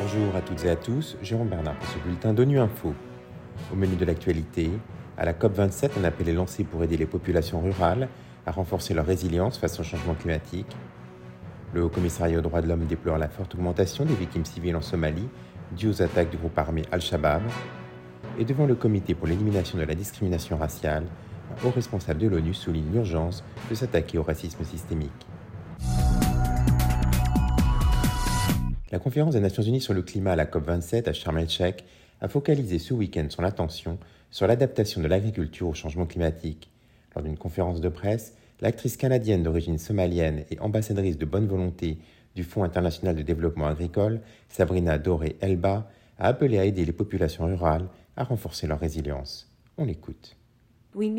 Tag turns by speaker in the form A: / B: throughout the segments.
A: Bonjour à toutes et à tous, Jérôme Bernard ce bulletin d'ONU Info. Au menu de l'actualité, à la COP27, un appel est lancé pour aider les populations rurales à renforcer leur résilience face au changement climatique. Le Haut Commissariat aux droits de l'homme déplore la forte augmentation des victimes civiles en Somalie dues aux attaques du groupe armé Al-Shabaab. Et devant le Comité pour l'élimination de la discrimination raciale, un haut responsable de l'ONU souligne l'urgence de s'attaquer au racisme systémique. La conférence des Nations Unies sur le climat à la COP27 à Sharm el-Sheikh a focalisé ce week-end son attention sur l'adaptation de l'agriculture au changement climatique. Lors d'une conférence de presse, l'actrice canadienne d'origine somalienne et ambassadrice de bonne volonté du Fonds international de développement agricole, Sabrina Doré Elba, a appelé à aider les populations rurales à renforcer leur résilience. On l'écoute.
B: Nous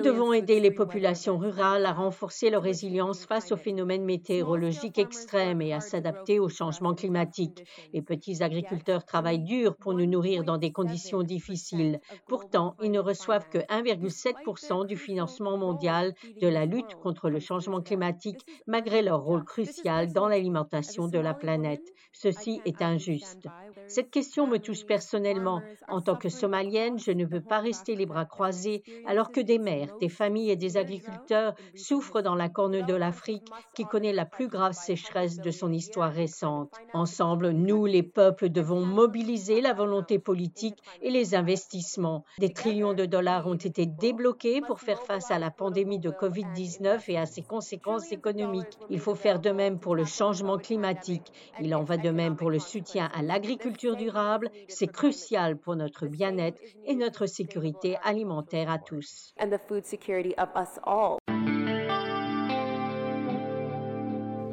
B: devons aider les populations rurales à renforcer leur résilience face aux phénomènes météorologiques extrêmes et à s'adapter au changement climatique. Les petits agriculteurs travaillent dur pour nous nourrir dans des conditions difficiles. Pourtant, ils ne reçoivent que 1,7% du financement mondial de la lutte contre le changement climatique, malgré leur rôle crucial dans l'alimentation de la planète. Ceci est injuste. Cette question me touche personnellement. En tant que somalienne, je ne veux pas rester les bras croisés alors que des mères, des familles et des agriculteurs souffrent dans la corne de l'Afrique qui connaît la plus grave sécheresse de son histoire récente. Ensemble, nous, les peuples, devons mobiliser la volonté politique et les investissements. Des trillions de dollars ont été débloqués pour faire face à la pandémie de COVID-19 et à ses conséquences économiques. Il faut faire de même pour le changement climatique. Il en va de même pour le soutien à l'agriculture durable. C'est crucial pour notre bien-être et notre sécurité sécurité alimentaire à tous.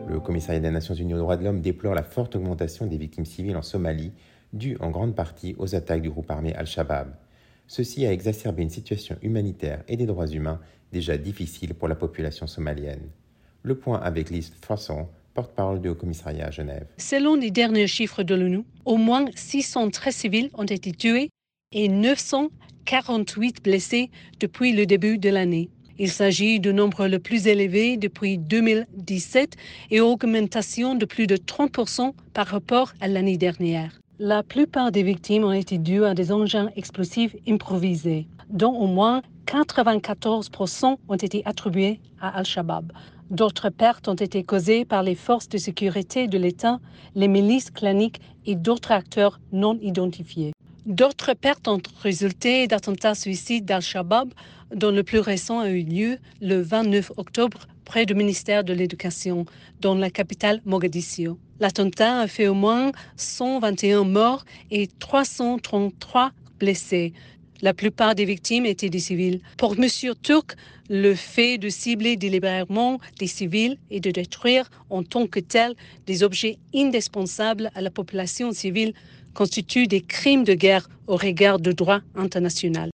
A: Le commissariat des Nations Unies aux droits de l'homme déplore la forte augmentation des victimes civiles en Somalie, due en grande partie aux attaques du groupe armé Al-Shabaab. Ceci a exacerbé une situation humanitaire et des droits humains déjà difficile pour la population somalienne. Le point avec Lise Fasson, porte-parole du Haut Commissariat à Genève.
C: Selon les derniers chiffres de l'ONU, au moins 613 civils ont été tués et 900 48 blessés depuis le début de l'année. Il s'agit du nombre le plus élevé depuis 2017 et augmentation de plus de 30% par rapport à l'année dernière. La plupart des victimes ont été dues à des engins explosifs improvisés, dont au moins 94% ont été attribués à Al-Shabaab. D'autres pertes ont été causées par les forces de sécurité de l'État, les milices claniques et d'autres acteurs non identifiés. D'autres pertes ont résulté d'attentats suicides d'Al-Shabaab, dont le plus récent a eu lieu le 29 octobre près du ministère de l'Éducation, dans la capitale Mogadiscio. L'attentat a fait au moins 121 morts et 333 blessés. La plupart des victimes étaient des civils. Pour M. Turk, le fait de cibler délibérément des civils et de détruire en tant que tel des objets indispensables à la population civile constituent des crimes de guerre au regard du droit international.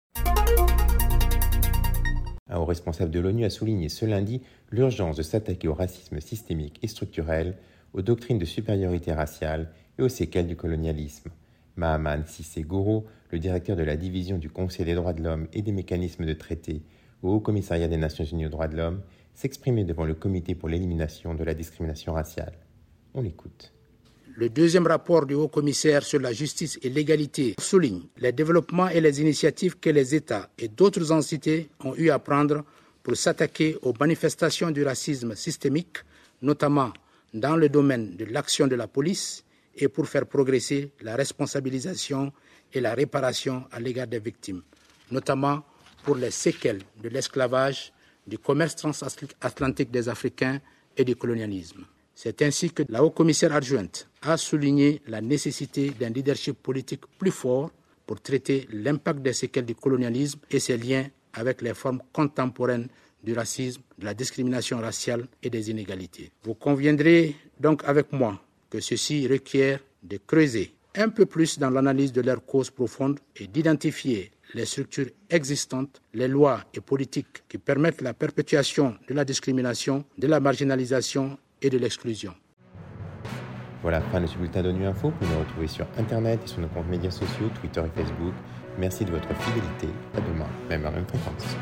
A: Un haut responsable de l'ONU a souligné ce lundi l'urgence de s'attaquer au racisme systémique et structurel, aux doctrines de supériorité raciale et aux séquelles du colonialisme. Mahaman Sissé Goro, le directeur de la division du Conseil des droits de l'homme et des mécanismes de traité au Haut Commissariat des Nations Unies aux droits de l'homme, s'exprimait devant le Comité pour l'élimination de la discrimination raciale. On l'écoute.
D: Le deuxième rapport du Haut Commissaire sur la justice et l'égalité souligne les développements et les initiatives que les États et d'autres entités ont eu à prendre pour s'attaquer aux manifestations du racisme systémique, notamment dans le domaine de l'action de la police et pour faire progresser la responsabilisation et la réparation à l'égard des victimes, notamment pour les séquelles de l'esclavage, du commerce transatlantique des Africains et du colonialisme. C'est ainsi que la haut-commissaire adjointe a souligné la nécessité d'un leadership politique plus fort pour traiter l'impact des séquelles du colonialisme et ses liens avec les formes contemporaines du racisme, de la discrimination raciale et des inégalités. Vous conviendrez donc avec moi que ceci requiert de creuser un peu plus dans l'analyse de leurs causes profondes et d'identifier les structures existantes, les lois et politiques qui permettent la perpétuation de la discrimination, de la marginalisation et de l'exclusion.
A: Voilà, fin de ce bulletin d'ONU Info. Vous nous retrouver sur Internet et sur nos comptes médias sociaux, Twitter et Facebook. Merci de votre fidélité. À demain, même à même fréquence.